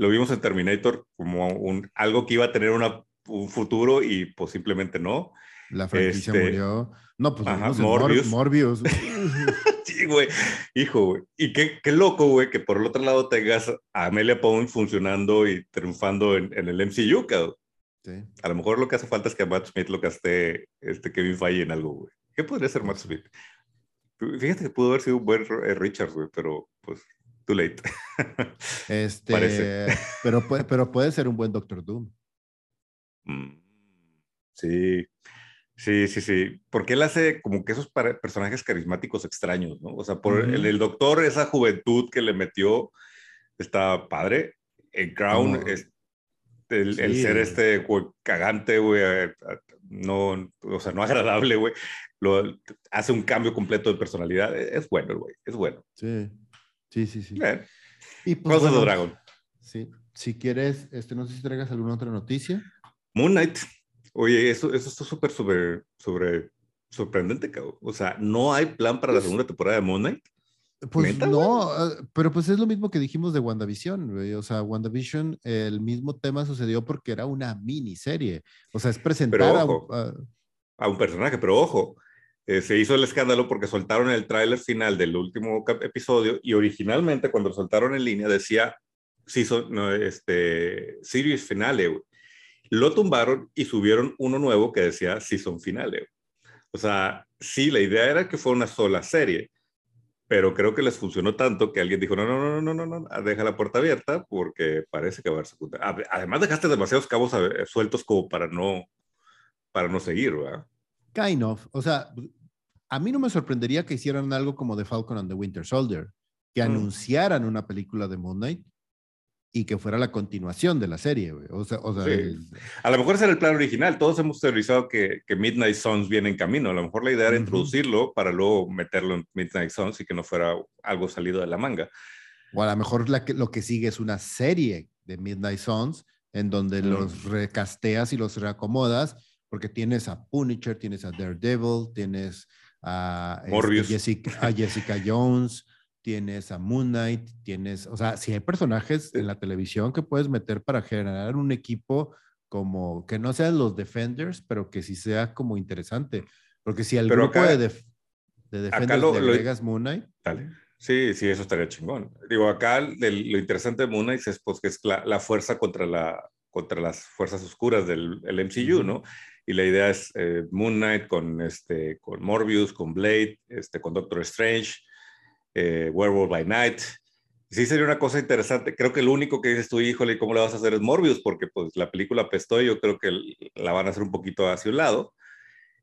lo vimos en Terminator como un, algo que iba a tener una, un futuro y pues simplemente no. La franquicia este, murió. No, pues ajá, Morbius. Morbius. sí, güey. Hijo, güey. Y qué, qué loco, güey, que por el otro lado tengas a Amelia Pond funcionando y triunfando en, en el MCU, cabrón. Sí. A lo mejor lo que hace falta es que a Matt Smith lo caste este Kevin Feige en algo, güey. ¿Qué podría ser Matt Smith? Fíjate que pudo haber sido un buen eh, Richards, güey, pero pues too late. Este, Pero, puede, pero puede ser un buen Doctor Doom. Mm, sí, sí, sí, sí. Porque él hace como que esos personajes carismáticos extraños, ¿no? O sea, por el, doctor, esa juventud que le metió, está padre. En Crown, es, el, ser este cagante, güey, no, o sea, no agradable, güey, lo, hace un cambio completo de personalidad. Es bueno, güey, es bueno. Sí, sí, sí, sí. y pues, de Dragon. Sí, si quieres, este, no sé si traigas alguna otra noticia. Moon Knight. Oye, eso, eso está súper, súper, sobre, sorprendente, cabrón. O sea, no hay plan para la pues segunda temporada de Moon Knight. Pues no, ah, pero pues es lo mismo que dijimos de WandaVision, güey. O sea, WandaVision, el mismo tema sucedió porque era una miniserie. O sea, es presentar a, a, un personaje, pero ojo, eh, se hizo el escándalo porque soltaron el tráiler final del último episodio y originalmente cuando lo soltaron en línea decía season, no, este, series finale. Lo tumbaron y subieron uno nuevo que decía season finale. O sea, sí, la idea era que fuera una sola serie pero creo que les funcionó tanto que alguien dijo, no, no, no, no, no, no, deja la puerta abierta porque parece que va a secundaria. Además dejaste demasiados cabos sueltos como para no, para no seguir, ¿verdad? Kind of. O sea, a mí no me sorprendería que hicieran algo como The Falcon and the Winter Soldier, que mm. anunciaran una película de Moon Knight y que fuera la continuación de la serie. O sea, o sea A lo mejor ese era el plan original. Todos hemos teorizado que, que, Midnight Suns viene en camino. A lo mejor la idea era introducirlo para luego meterlo en Midnight Suns y que no fuera algo salido de la manga. O a lo mejor la que, lo que sigue es una serie de Midnight Suns en donde los recasteas y los reacomodas, porque tienes a Punisher, tienes a Daredevil, tienes a, este, Jessica, a Jessica Jones tienes a Moon Knight, tienes, o sea, si hay personajes en la televisión que puedes meter para generar un equipo como que no sean los Defenders, pero que sí sea como interesante. Porque si el grupo de, de Defenders lo, le Moon Knight. Sí, sí, eso estaría chingón. Digo, acá lo interesante de Moon Knight es pues, que es la, fuerza contra, la, contra las fuerzas oscuras del MCU, ¿no? Y la idea es eh, Moon Knight con, este, con Morbius, con Blade, este, con Doctor Strange, eh, Werewolf by Night. Sí sería una cosa interesante. Creo que el único que dices tú, híjole, ¿cómo le vas a hacer es Morbius? Porque pues la película apestó y yo creo que la van a hacer un poquito hacia un lado.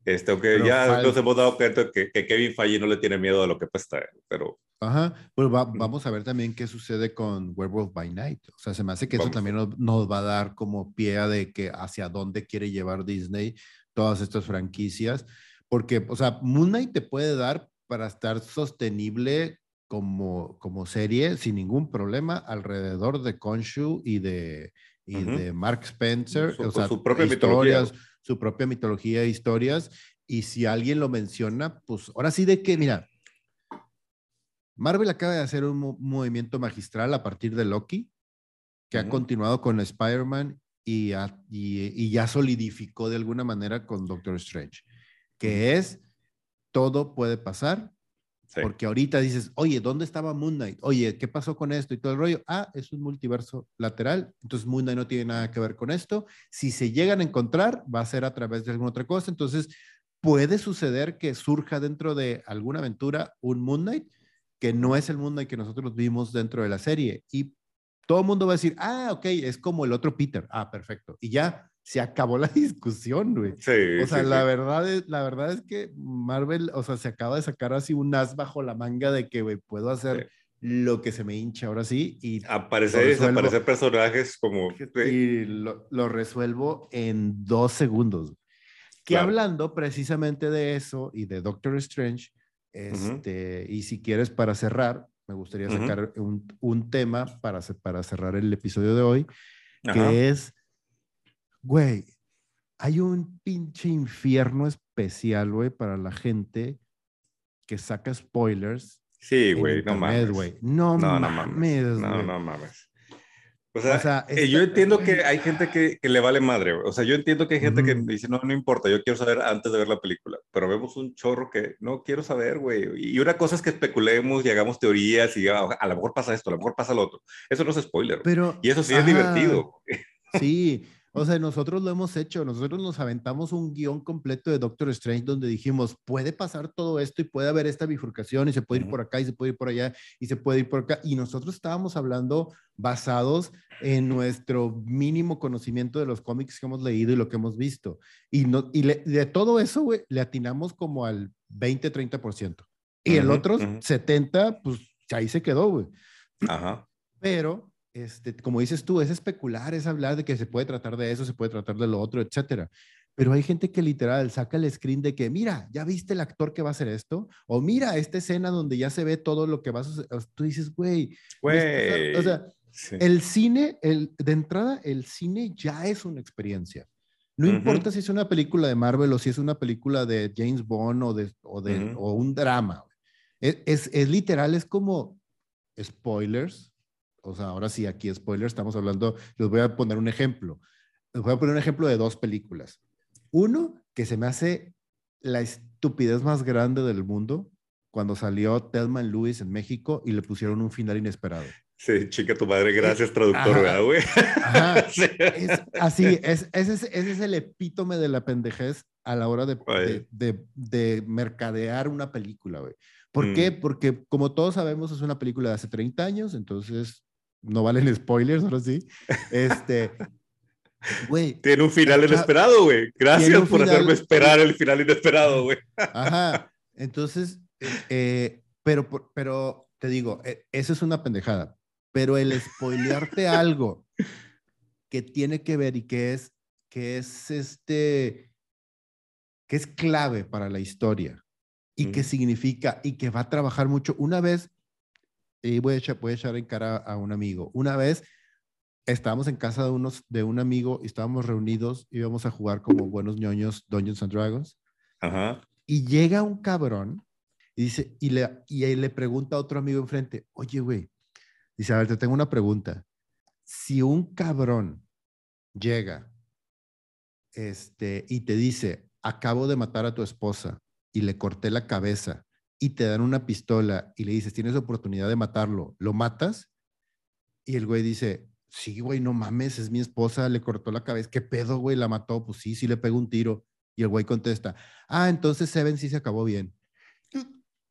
Este, aunque ya nos hemos dado cuenta que, que, Kevin Feige no le tiene miedo a lo que apesta, pero... Ajá, pues vamos a ver también qué sucede con Werewolf by Night. O sea, se me hace que eso también nos, nos, va a dar como pie de que hacia dónde quiere llevar Disney todas estas franquicias. Porque, o sea, Moon Knight te puede dar para estar sostenible como, como serie sin ningún problema alrededor de Konshu y de, y de Mark Spencer. Su, o sea, su propia historias, mitología. Su propia mitología e historias. Y si alguien lo menciona, pues ahora sí de que, mira, Marvel acaba de hacer un movimiento magistral a partir de Loki, que ha continuado con Spider-Man y, y, ya solidificó de alguna manera con Doctor Strange, que es todo puede pasar. Porque ahorita dices, oye, ¿dónde estaba Moon Knight? Oye, ¿qué pasó con esto y todo el rollo? Ah, es un multiverso lateral, entonces Moon Knight no tiene nada que ver con esto. Si se llegan a encontrar, va a ser a través de alguna otra cosa. Entonces, puede suceder que surja dentro de alguna aventura un Moon Knight que no es el Moon Knight que nosotros vimos dentro de la serie. Y todo el mundo va a decir, ah, ok, es como el otro Peter. Ah, perfecto. Y ya se acabó la discusión, güey. Sí, o sea, sí, la, sí. Verdad es, la verdad es que Marvel, o sea, se acaba de sacar así un as bajo la manga de que, güey, puedo hacer lo que se me hincha ahora sí. Y Aparecer y desaparecer personajes como... y lo, lo resuelvo en dos segundos. Que Claro. hablando precisamente de eso y de Doctor Strange, este, y si quieres para cerrar, me gustaría sacar un, un tema para, para cerrar el episodio de hoy, Ajá. que es, güey, hay un pinche infierno especial, güey, para la gente que saca spoilers. Sí, güey, no mames. güey. No, No, no mames. No, güey. no mames. O sea, O sea, eh, yo esta- entiendo que hay gente que, que le vale madre, güey. O sea, yo entiendo que hay gente que Ujú. dice, no, no importa, yo quiero saber antes de ver la película. Pero vemos un chorro que no quiero saber, güey. Y una cosa es que especulemos y hagamos teorías y ah, a lo mejor pasa esto, a lo mejor pasa lo otro. Eso no es spoiler. güey. Pero, Y eso sí es ajá, divertido. Sí, o sea, nosotros lo hemos hecho, nosotros nos aventamos un guion completo de Doctor Strange donde dijimos, puede pasar todo esto y puede haber esta bifurcación y se puede ir por acá y se puede ir por allá y se puede ir por acá. Y nosotros estábamos hablando basados en nuestro mínimo conocimiento de los cómics que hemos leído y lo que hemos visto. Y, no, y le- de todo eso, güey, le atinamos como al 20-30%. Y el Ujú, otro ujú. 70, pues ahí se quedó, güey. Ajá. Pero, este, como dices tú, es especular, es hablar de que se puede tratar de eso, se puede tratar de lo otro, etcétera. Pero hay gente que literal saca el screen de que, mira, ya viste el actor que va a hacer esto, o mira esta escena donde ya se ve todo lo que va a suceder. Tú dices, güey, o sea, Sí. el cine, el, de entrada, el cine ya es una experiencia. No importa si es una película de Marvel o si es una película de James Bond o, de, o, de, Ujú. o un drama. Es, es, es literal, es como spoilers. O sea, ahora sí, aquí spoilers, estamos hablando, les voy a poner un ejemplo. Les voy a poner un ejemplo de dos películas. Uno, que se me hace la estupidez más grande del mundo, cuando salió Thelma and Lewis en México y le pusieron un final inesperado. Sí, chica tu madre, gracias, Eh, traductor, ajá. ¿verdad, güey? Sí. Es así, es, ese, es, ese es el epítome de la pendejez a la hora de, de, de- de mercadear una película, güey. ¿Por qué? Mm. Porque como todos sabemos es una película de hace 30 años, entonces no valen spoilers, ahora sí. Este, güey, Tiene un final inesperado, güey. Gracias por final- hacerme esperar el final inesperado, güey. Ajá. Entonces, eh, pero, pero te digo, eh, eso es una pendejada. Pero el spoilearte algo que tiene que ver y que es, que es este, que es clave para la historia y que Ujú. significa y que va a trabajar mucho. Una vez, y voy a echar, voy a echar en cara a un amigo, una vez estábamos en casa de, unos, de un amigo y estábamos reunidos, íbamos a jugar como buenos ñoños Dungeons and Dragons. Ajá. Y llega un cabrón y dice, y le, y él le pregunta a otro amigo enfrente, oye, güey, dice, a ver, te tengo una pregunta. Si un cabrón llega este, y te dice, acabo de matar a tu esposa y le corté la cabeza y te dan una pistola y le dices, tienes oportunidad de matarlo, ¿lo matas? Y el güey dice, sí, güey, no mames, es mi esposa, le cortó la cabeza, ¿qué pedo, güey? La mató, pues sí, sí le pegó un tiro. Y el güey contesta, ah, entonces Seven sí se acabó bien.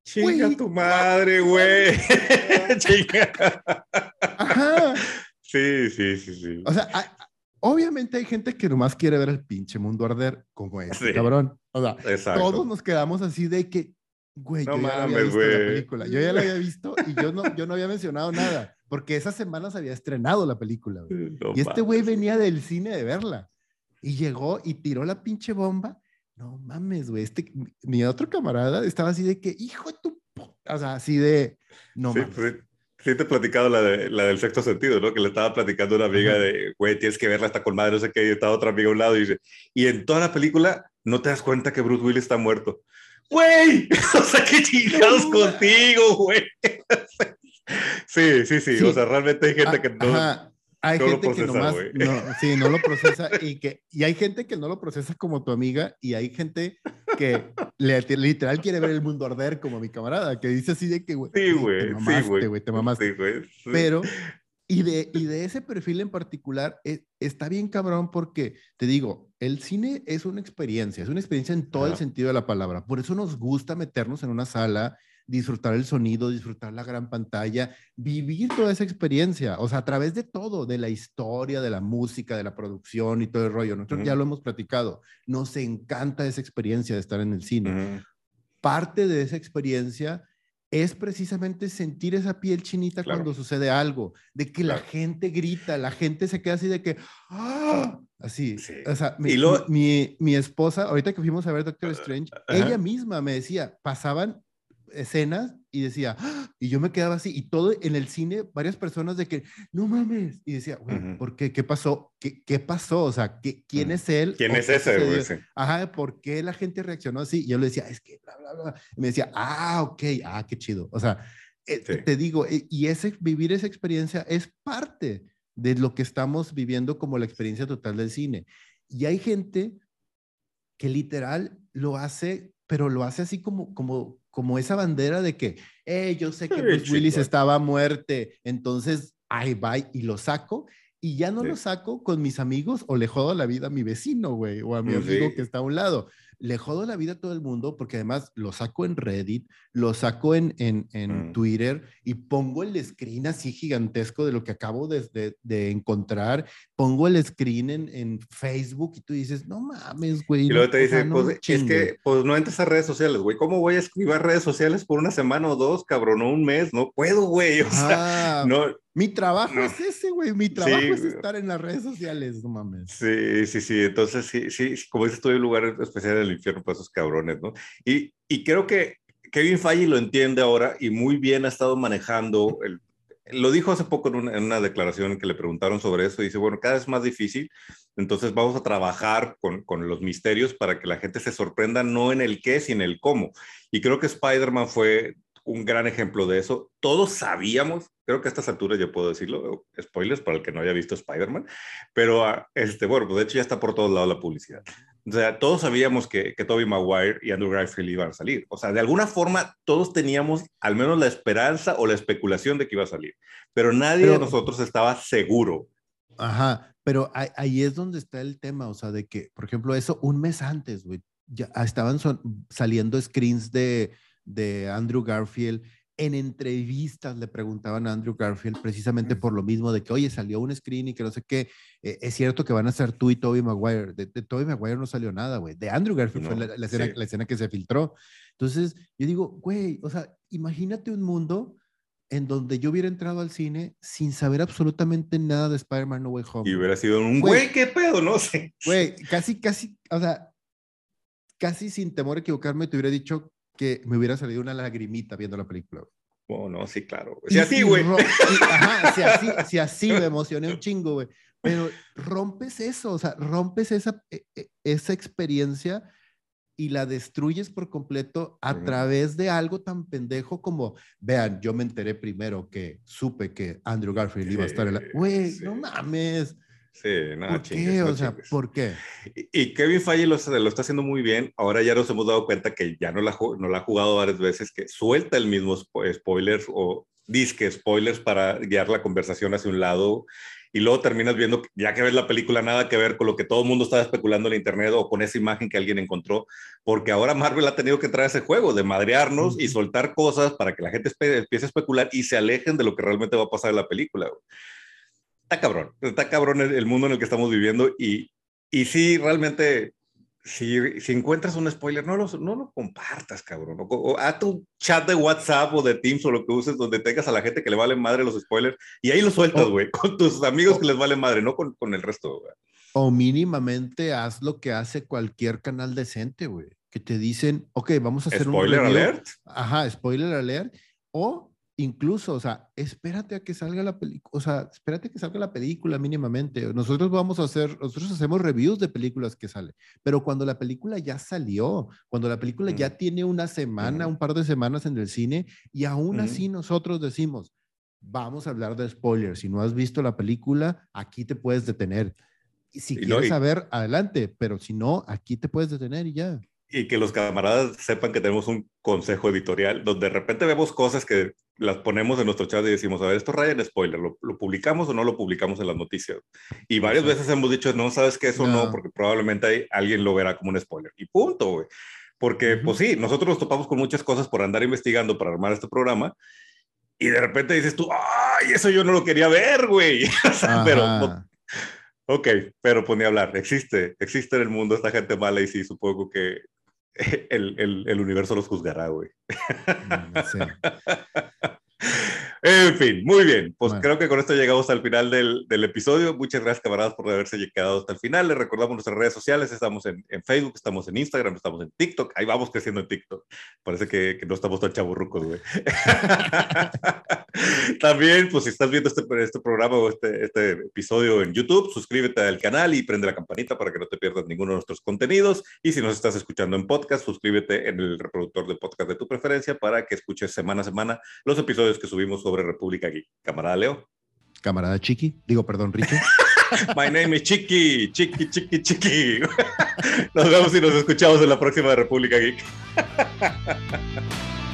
Chinga tu madre, güey. Chinga. Ajá. Sí, sí, sí, sí. O sea, hay- obviamente hay gente que nomás quiere ver el pinche mundo arder como este Sí. cabrón. O sea, Exacto. todos nos quedamos así de que, güey, No yo ya la había mames, visto la güey. película. Yo ya la había visto y yo no, yo no había mencionado nada, porque esas semanas había estrenado la película. güey. No Y este güey mames. venía del cine de verla. Y llegó y tiró la pinche bomba. No mames, güey. Este, mi- otro camarada estaba así de que, hijo de tu puta. O sea, así de, no sí, mames. sí, sí te he platicado la, de, la del sexto sentido, ¿no? Que le estaba platicando a una amiga Ajá. de, güey, tienes que verla hasta con madre, no sé qué, y estaba otra amiga a un lado y dice, y en toda la película no te das cuenta que Bruce Willis está muerto. Güey, o sea, qué chingados contigo, güey. sí, sí, sí, Sí. o sea, realmente hay gente Ah, que no... ajá. Hay no lo gente que procesa, nomás, güey. no, sí, no lo procesa y que, y hay gente que no lo procesa como tu amiga y hay gente que le- literal quiere ver el mundo arder como mi camarada, que dice así de que, güey, Sí, "Güey, te mamaste, güey. te mamaste. Sí, güey, sí. Pero Y de, y de ese perfil en particular eh, está bien cabrón porque, te digo, el cine es una experiencia, es una experiencia en todo el sentido de la palabra. Por eso nos gusta meternos en una sala, disfrutar el sonido, disfrutar la gran pantalla, vivir toda esa experiencia, o sea, a través de todo, de la historia, de la música, de la producción y todo el rollo. Nosotros ya lo hemos platicado, nos encanta esa experiencia de estar en el cine. Parte de esa experiencia es precisamente sentir esa piel chinita cuando sucede algo, de que la gente grita, la gente se queda así de que, ¡ah! Así, o sea, mi, mi, esposa, ahorita que fuimos a ver Doctor Strange, ella misma me decía, pasaban escenas y decía, ¡Ah! y yo me quedaba así, y todo en el cine, varias personas de que, no mames, y decía, güey, ¿por qué? ¿Qué pasó? ¿Qué, qué pasó? O sea, ¿qué, ¿quién es él? ¿Quién es ese, güey? Ajá, ¿por qué la gente reaccionó así? Y yo le decía, es que, bla, bla, bla. Y me decía, ah, ok, ah, qué chido. O sea, eh, te digo, eh, y ese, vivir esa experiencia es parte de lo que estamos viviendo como la experiencia total del cine. Y hay gente que literal lo hace, pero lo hace así como, como, como esa bandera de que, eh, yo sé que Bruce Willis estaba a muerte, entonces ahí va y lo saco. Y ya no lo saco con mis amigos o le jodo la vida a mi vecino, güey, o a mi amigo que está a un lado le jodo la vida a todo el mundo porque además lo saco en Reddit, lo saco en, en, en mm. Twitter y pongo el screen así gigantesco de lo que acabo de, de, encontrar, pongo el screen en, en, Facebook y tú dices, no mames, güey. Y luego te dice, pues es que pues no entres a redes sociales, güey, ¿cómo voy a escribir redes sociales por una semana o dos, cabrón, o un mes? No puedo, güey, o sea, no, mi trabajo es ese, güey. Mi trabajo es estar en las redes sociales, no mames. Sí, sí, sí. Entonces, sí, sí, como dices, en un lugar especial del infierno para esos cabrones, ¿no? Y, y creo que Kevin Feige lo entiende ahora y muy bien ha estado manejando el, lo dijo hace poco en una, en una, declaración que le preguntaron sobre eso. Dice, bueno, cada vez es más difícil, entonces vamos a trabajar con, con, los misterios para que la gente se sorprenda no en el qué, sino en el cómo. Y creo que Spider-Man fue un gran ejemplo de eso. Todos sabíamos, creo que a estas alturas ya puedo decirlo, spoilers para el que no haya visto Spider-Man, pero ah, este, bueno, pues de hecho ya está por todos lados la publicidad. O sea, todos sabíamos que, que Tobey Maguire y Andrew Garfield iban a salir. O sea, de alguna forma todos teníamos al menos la esperanza o la especulación de que iba a salir, pero nadie de nosotros estaba seguro. Ajá, pero ahí, es donde está el tema, o sea, de que, por ejemplo, eso un mes antes, güey, ya estaban saliendo screens de de Andrew Garfield. En entrevistas le preguntaban a Andrew Garfield precisamente por lo mismo de que, oye, salió un screen y que no sé qué. Eh, es cierto que van a ser tú y Toby Maguire. De, de Toby Maguire no salió nada, güey. De Andrew Garfield fue la, escena, la escena que se filtró. Entonces, yo digo, güey, o sea, imagínate un mundo en donde yo hubiera entrado al cine sin saber absolutamente nada de Spider-Man No Way Home. Y hubiera sido un güey, qué pedo, no sé. Güey, casi, casi, o sea, casi sin temor a equivocarme, te hubiera dicho que me hubiera salido una lagrimita viendo la película. Oh, no, sí, claro. Si así, güey. Ajá, si así, si así me emocioné un chingo, güey. Pero rompes eso, o sea, rompes esa, e, e, esa experiencia y la destruyes por completo a través de algo tan pendejo como, vean, yo me enteré primero que supe que Andrew Garfield iba a estar en la... Güey, no mames. Sí, nada, ¿Por qué? o sea, ¿por qué? Y, Kevin Feige lo, lo, está haciendo muy bien. Ahora ya nos hemos dado cuenta que ya no la, no la ha jugado varias veces, que suelta el mismo spoilers o disque spoilers para guiar la conversación hacia un lado y luego terminas viendo, ya que ves la película, nada que ver con lo que todo el mundo estaba especulando en internet o con esa imagen que alguien encontró, porque ahora Marvel ha tenido que traer ese juego de madrearnos y soltar cosas para que la gente empiece a especular y se alejen de lo que realmente va a pasar en la película está cabrón, está cabrón el, mundo en el que estamos viviendo y, y sí, realmente, si, si encuentras un spoiler, no lo, no lo compartas, cabrón. O, a tu chat de WhatsApp o de Teams o lo que uses donde tengas a la gente que le vale madre los spoilers y ahí lo sueltas, güey, con tus amigos que les vale madre, no con, con el resto, güey. O mínimamente haz lo que hace cualquier canal decente, güey. Que te dicen, ok, vamos a hacer un spoiler alert. Ajá, spoiler alert. O incluso, o sea, espérate a que salga la película, o sea, espérate a que salga la película mínimamente. Nosotros vamos a hacer, nosotros hacemos reviews de películas que salen, pero cuando la película ya salió, cuando la película ya tiene una semana, un par de semanas en el cine, y aún así nosotros decimos, vamos a hablar de spoilers. Si no has visto la película, aquí te puedes detener. Y si quieres saber, adelante, pero si no, aquí te puedes detener y ya. Y que los camaradas sepan que tenemos un consejo editorial donde de repente vemos cosas que las ponemos en nuestro chat y decimos, a ver, esto raya en spoiler, ¿lo, publicamos o no lo publicamos en las noticias? Y varias veces hemos dicho, no, sabes que eso no. porque probablemente hay, alguien lo verá como un spoiler. Y punto, güey. Porque, pues sí, nosotros nos topamos con muchas cosas por andar investigando para armar este programa. Y de repente dices tú, ay, eso yo no lo quería ver, güey. pero, ok, pero pues ni hablar. Existe, existe en el mundo esta gente mala y sí, supongo que el, el, el universo los juzgará, güey. Mm, sí. En fin, muy bien. Pues creo que con esto llegamos al final del, del, episodio. Muchas gracias, camaradas, por haberse quedado hasta el final. Les recordamos nuestras redes sociales. Estamos en, en, Facebook, estamos en Instagram, estamos en TikTok. Ahí vamos creciendo en TikTok. Parece que, que no estamos tan chaburrucos, güey. También, pues si estás viendo este, este programa o este, este episodio en YouTube, suscríbete al canal y prende la campanita para que no te pierdas ninguno de nuestros contenidos. Y si nos estás escuchando en podcast, suscríbete en el reproductor de podcast de tu preferencia para que escuches semana a semana los episodios que subimos sobre República Geek. Camarada Leo. Camarada Chiqui. Digo, perdón, Ricky. My name is Chiqui, Chiqui, Chiqui, Chiqui. Nos vemos y nos escuchamos en la próxima República Geek.